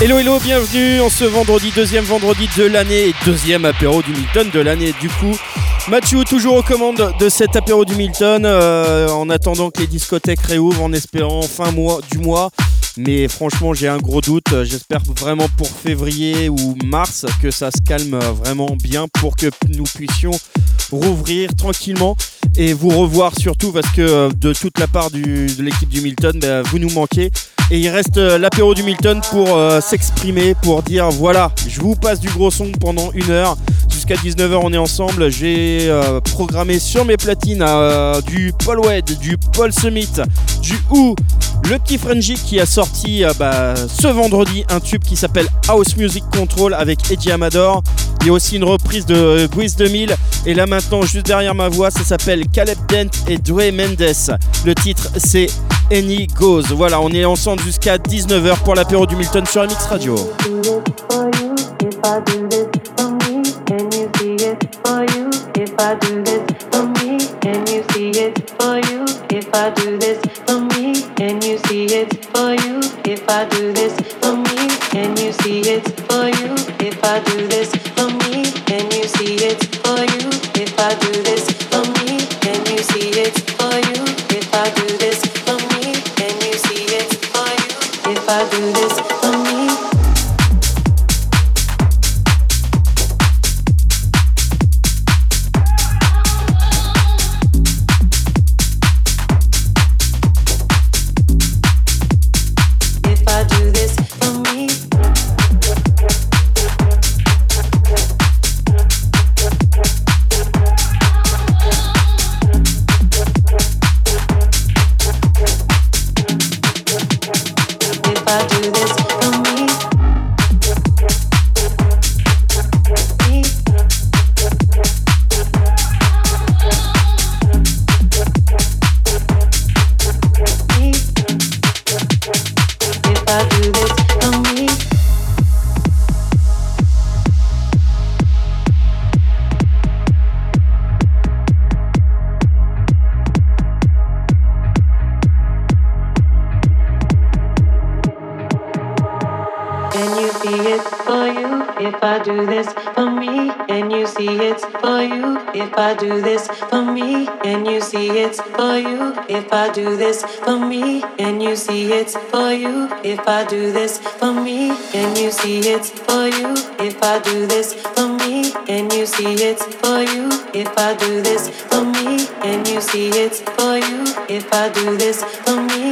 Hello hello, bienvenue en ce vendredi, deuxième vendredi de l'année deuxième apéro du Milton de l'année. Du coup, Mathieu toujours aux commandes de cet apéro du Milton euh, en attendant que les discothèques réouvrent en espérant fin mois, du mois. Mais franchement, j'ai un gros doute. J'espère vraiment pour février ou mars que ça se calme vraiment bien pour que nous puissions rouvrir tranquillement et vous revoir surtout parce que euh, de toute la part de l'équipe du Milton, ben, vous nous manquez. Et il reste euh, l'apéro du Milton pour euh, s'exprimer, pour dire voilà, je vous passe du gros son pendant une heure. Jusqu'à 19h, on est ensemble. J'ai euh, programmé sur mes platines du Paul Wed, du Paul Summit, du Who, le petit Frenzy qui a sorti bah, ce vendredi un tube qui s'appelle House Music Control avec Eddie Amador. Il y a aussi une reprise de Guiz 2000. Et là maintenant, juste derrière ma voix, ça s'appelle Caleb Dent et Dre Mendes. Le titre, c'est Any Goes. Voilà, on est ensemble jusqu'à 19h pour l'apéro du Milton sur MX Radio. this for me. If I do this for me and you see it's for you. If I do this for me and you see it's for you. If I do this for me and you see it's for you. If I do this for me and you see it's for you. If I do this for me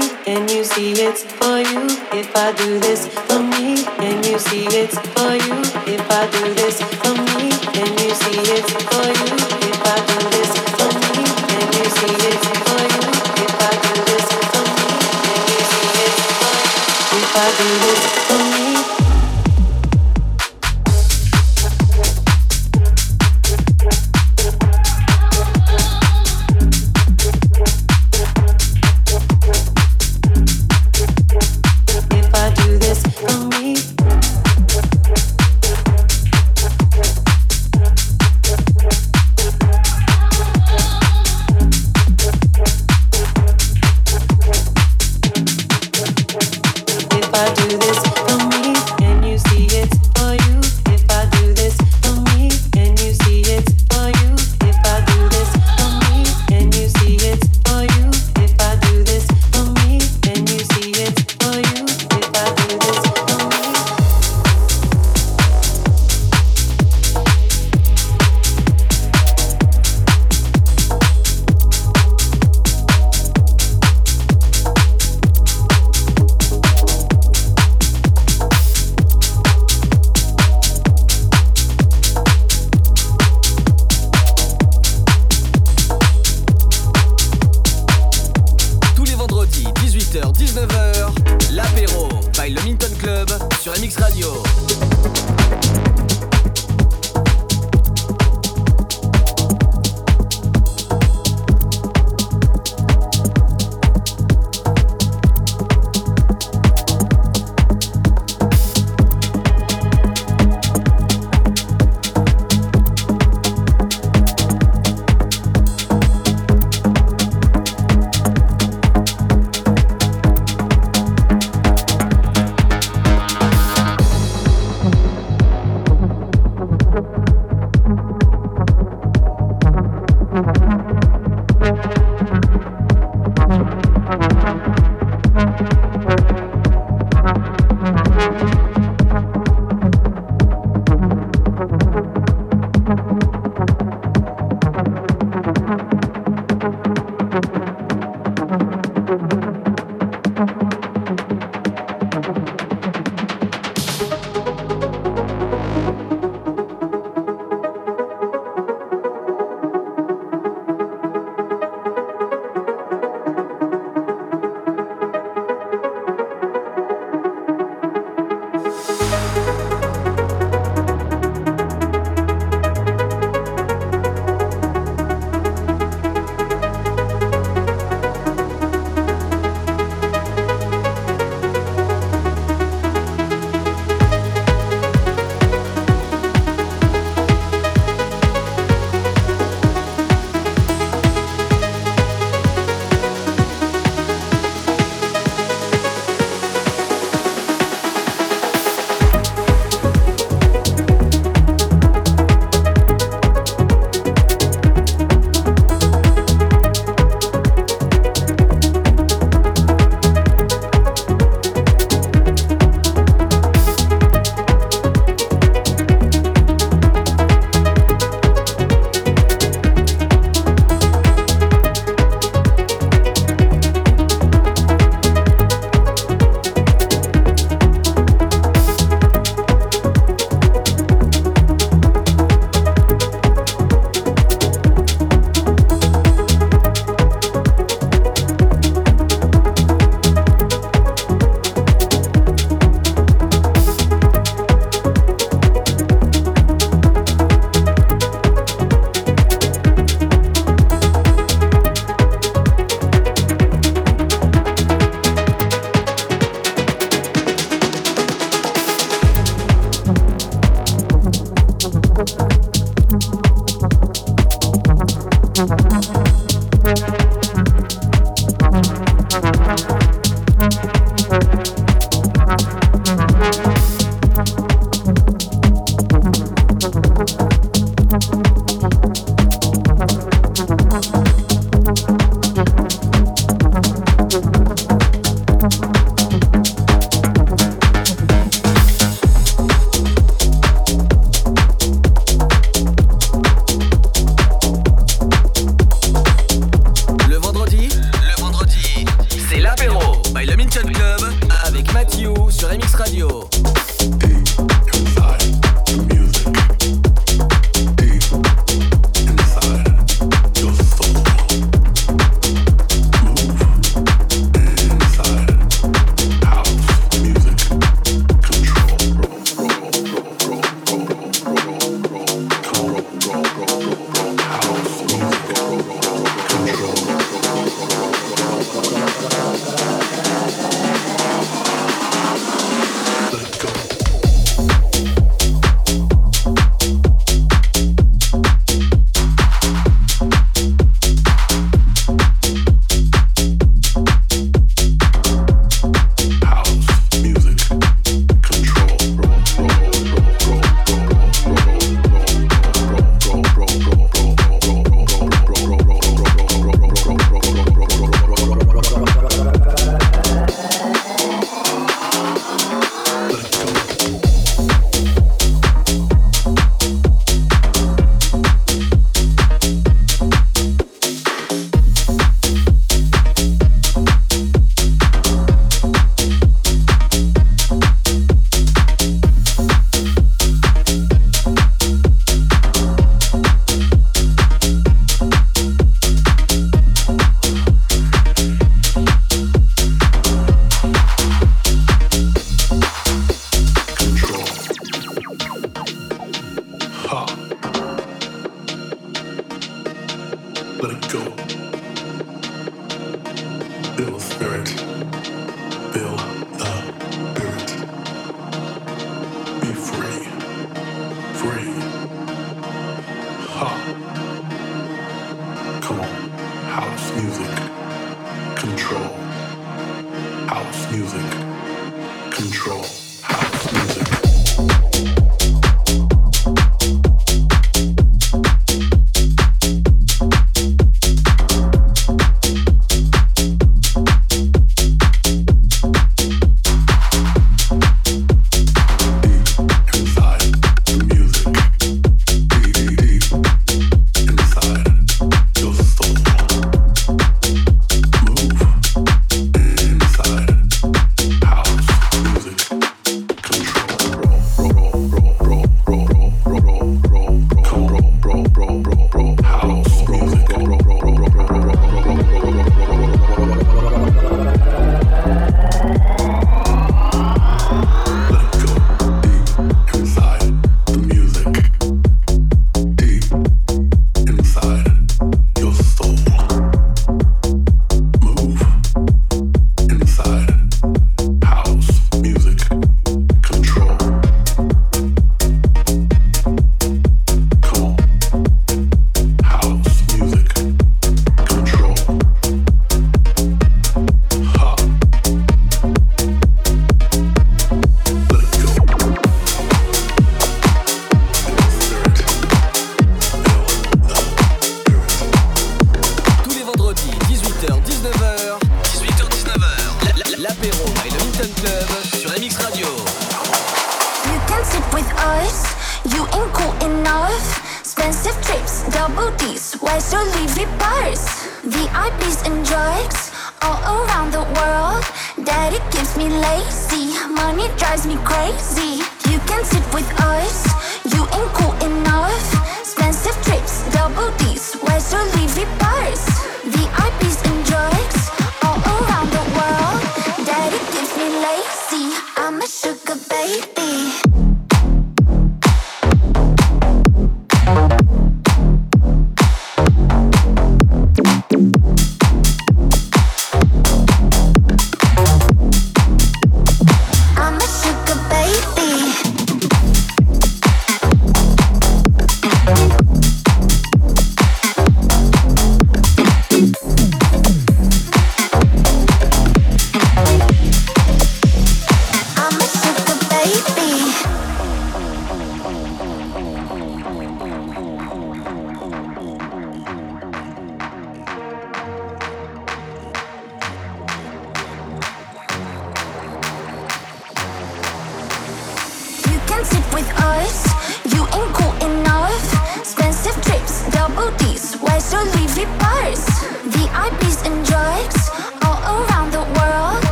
expensive trips, double D's, where's your Levi bars? VIPs and drugs all around the world. Daddy gives me lazy, money drives me crazy. You can sit with us, you ain't cool enough. Expensive trips, double D's, where's your Levi bars? VIPs and drugs all around the world. Daddy gives me lazy.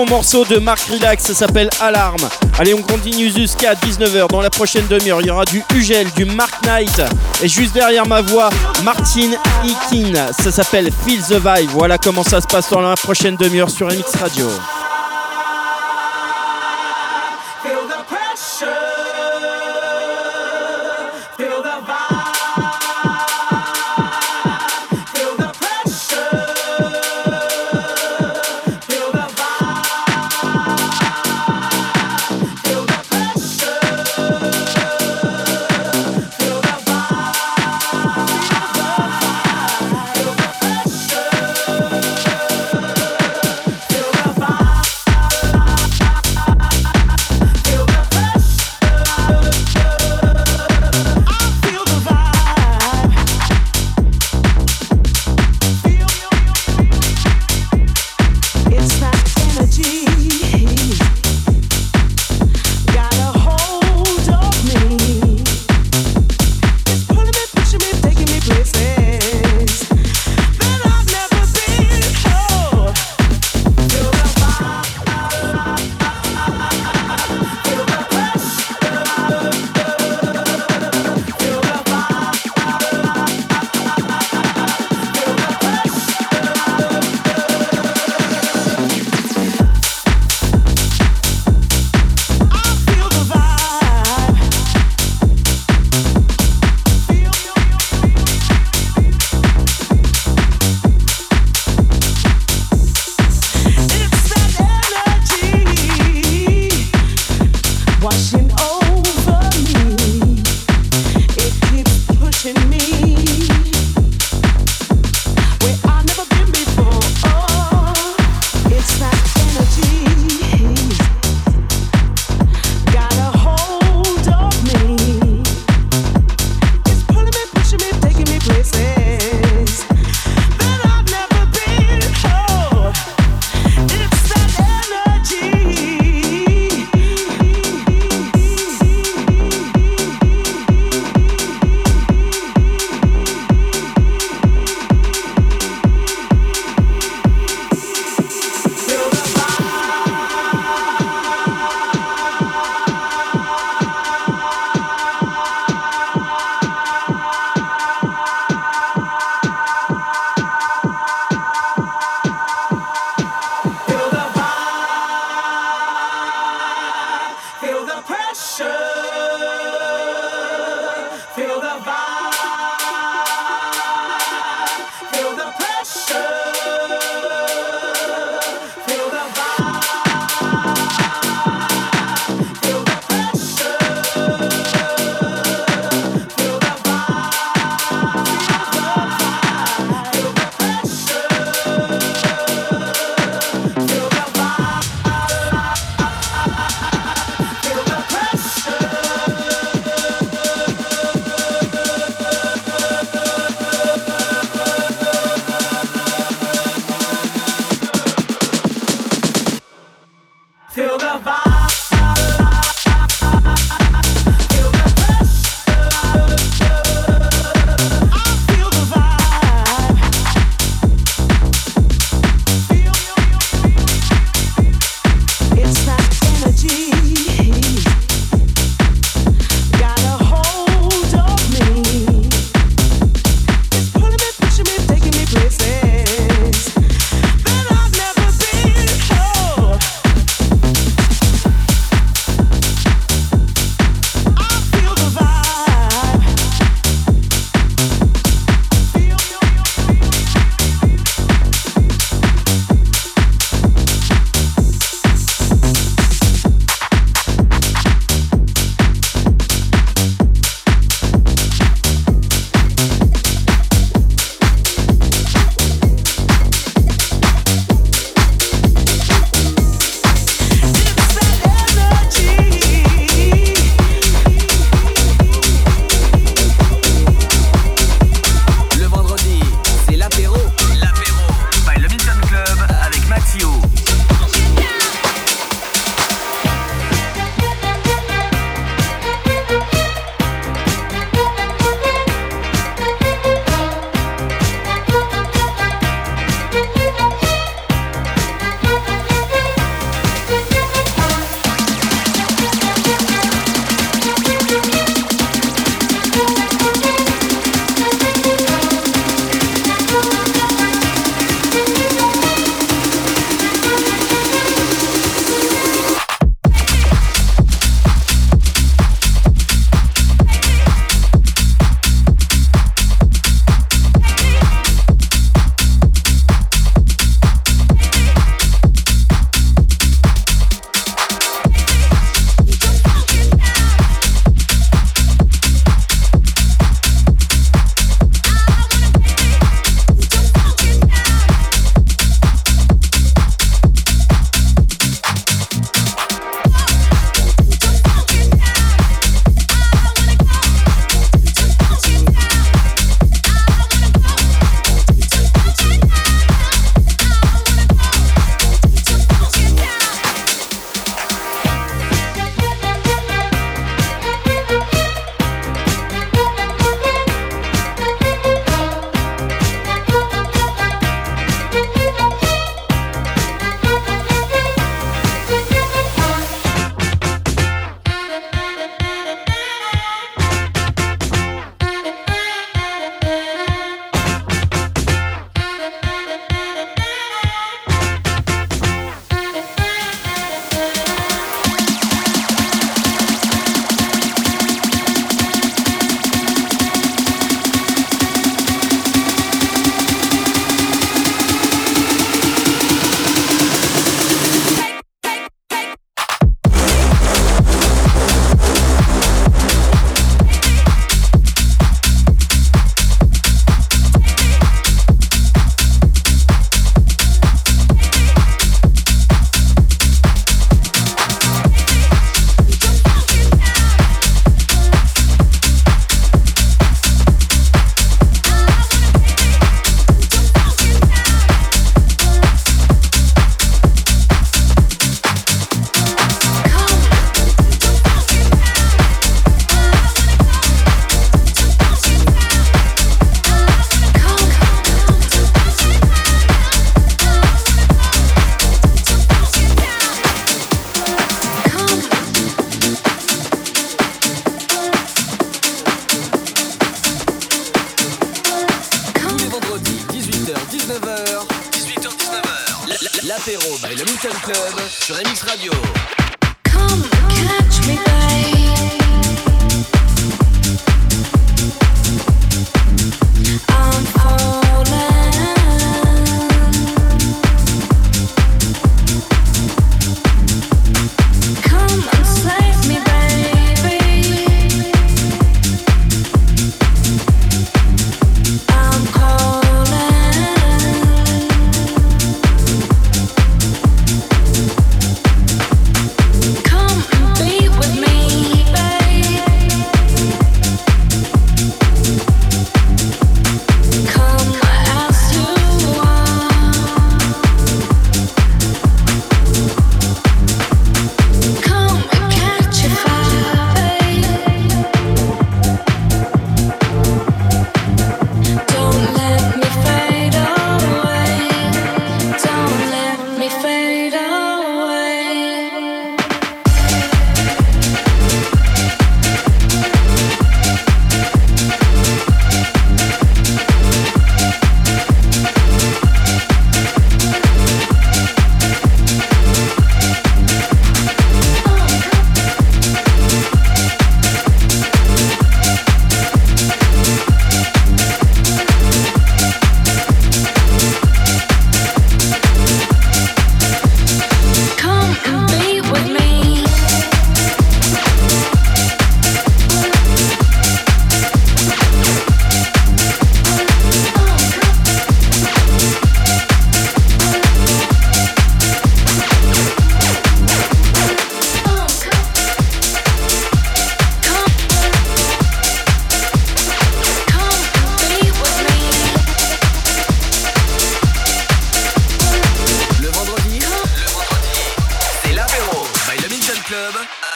Morceau de Marc Relax, ça s'appelle Alarme. Allez, on continue jusqu'à 19h. Dans la prochaine demi-heure, il y aura du Ugel, du Mark Knight. Et juste derrière ma voix, Martin Ikin. Ça s'appelle Feel the Vibe. Voilà comment ça se passe dans la prochaine demi-heure sur MX Radio.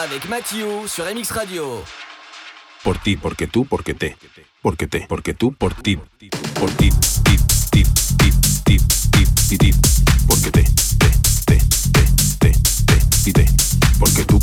Avec Mathieu sur MX Radio. Por ti, porque tú, porque te. Porque te, porque tú, por ti. Por ti, ti, ti, ti, ti, ti, ti, porque te, te, te, te, te, te, te. Porque tú,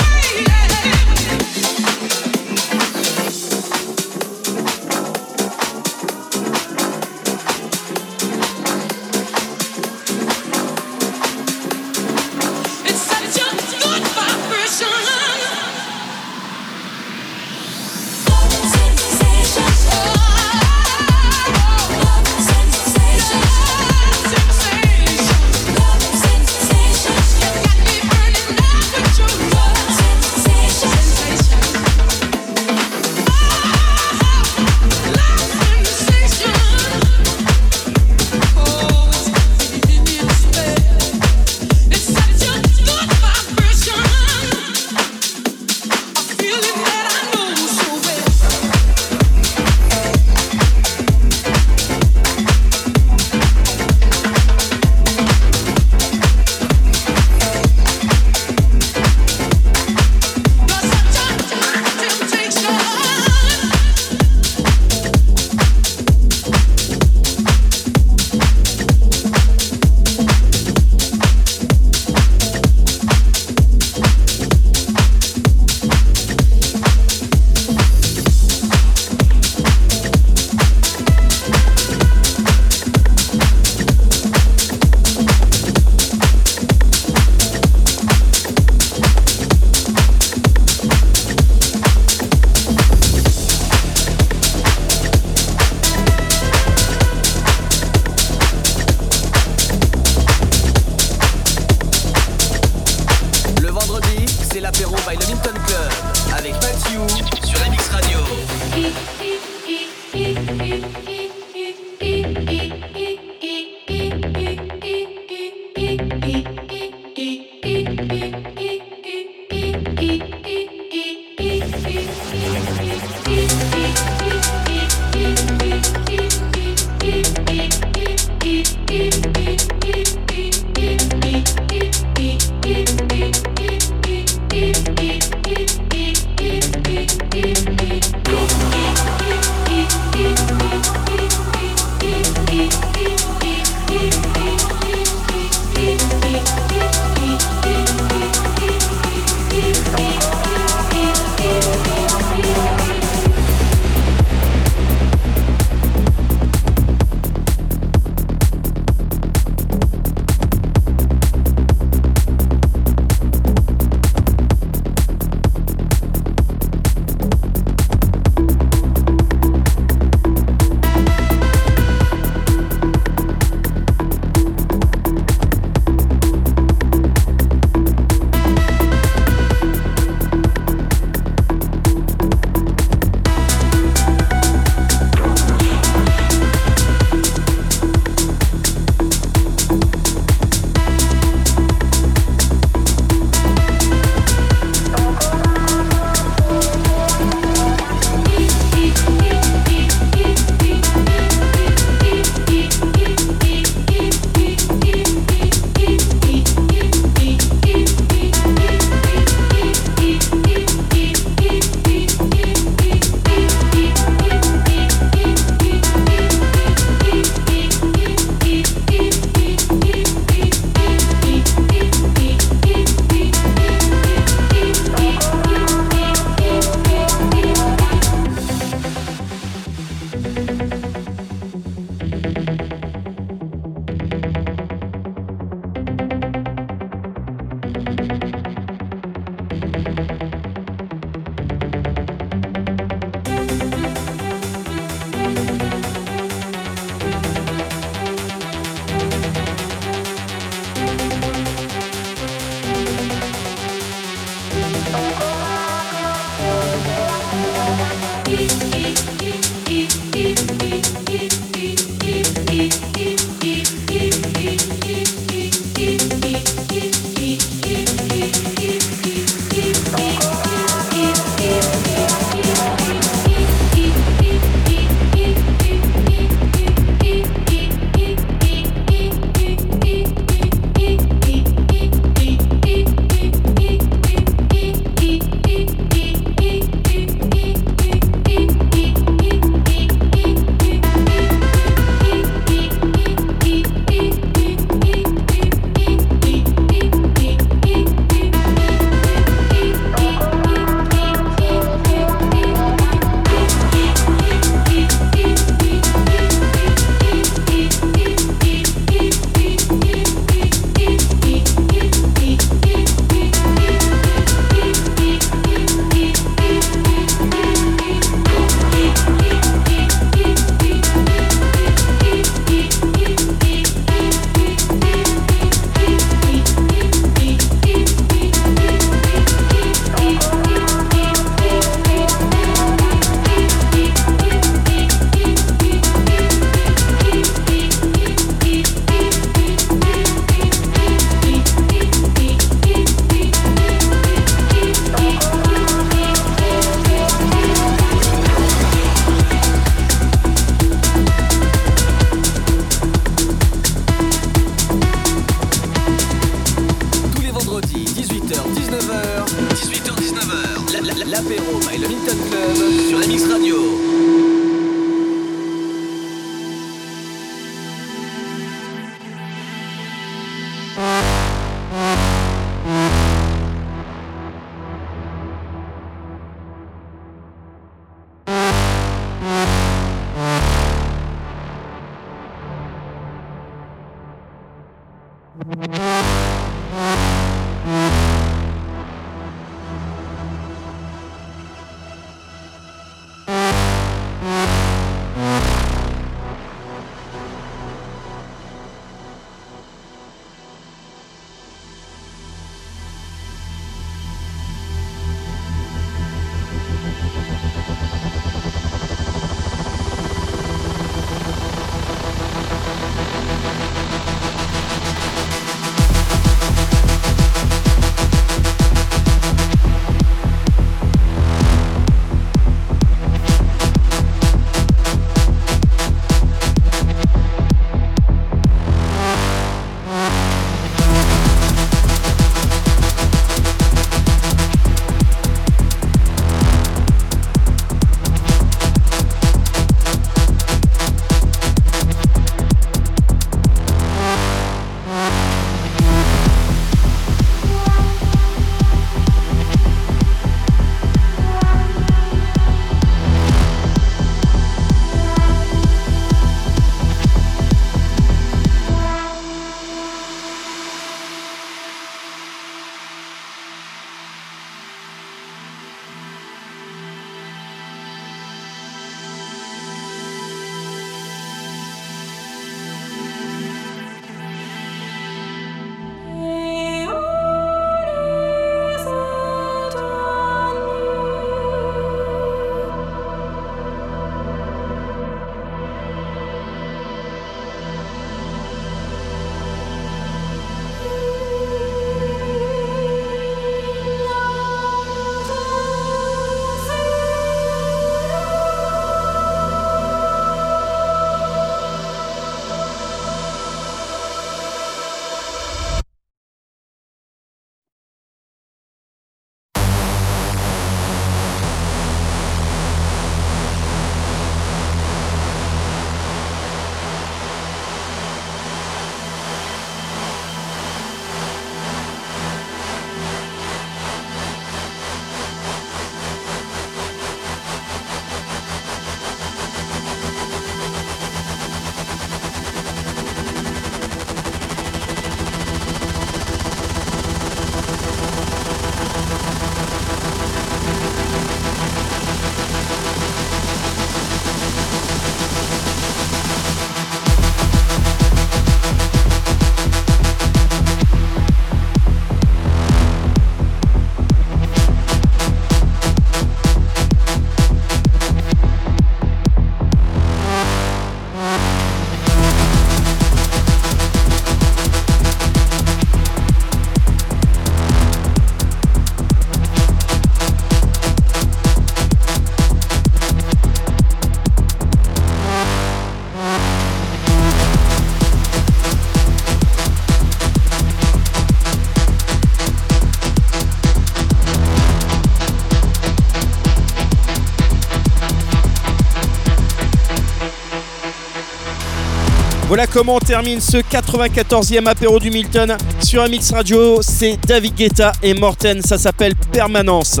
Comment on termine ce 94e apéro du Milton sur MX Radio. C'est David Guetta et Morten, ça s'appelle Permanence.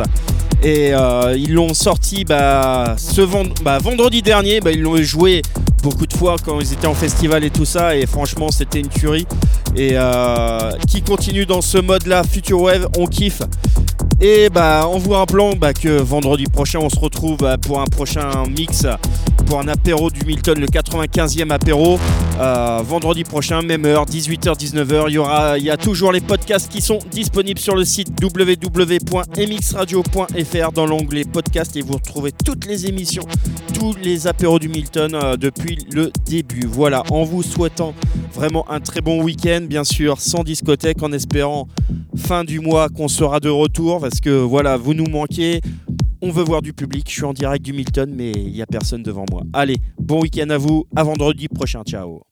Et euh, ils l'ont sorti bah, ce bah, vendredi dernier, bah, ils l'ont joué beaucoup de fois quand ils étaient en festival et tout ça. Et franchement, c'était une tuerie. Et euh, qui continue dans ce mode-là, Future Wave, on kiffe. Et bah, on vous rappelant bah, que vendredi prochain, on se retrouve bah, pour un prochain mix, pour un apéro du Milton, le 95e apéro. Euh, vendredi prochain, même heure, 18h-19h. Il y, il y a toujours les podcasts qui sont disponibles sur le site www.mxradio.fr dans l'onglet podcast et vous retrouvez toutes les émissions, tous les apéros du Milton euh, depuis le début. Voilà, en vous souhaitant vraiment un très bon week-end, bien sûr, sans discothèque, en espérant fin du mois qu'on sera de retour parce que voilà, vous nous manquez. On veut voir du public. Je suis en direct du Milton, mais il n'y a personne devant moi. Allez, bon week-end à vous. À vendredi prochain. Ciao.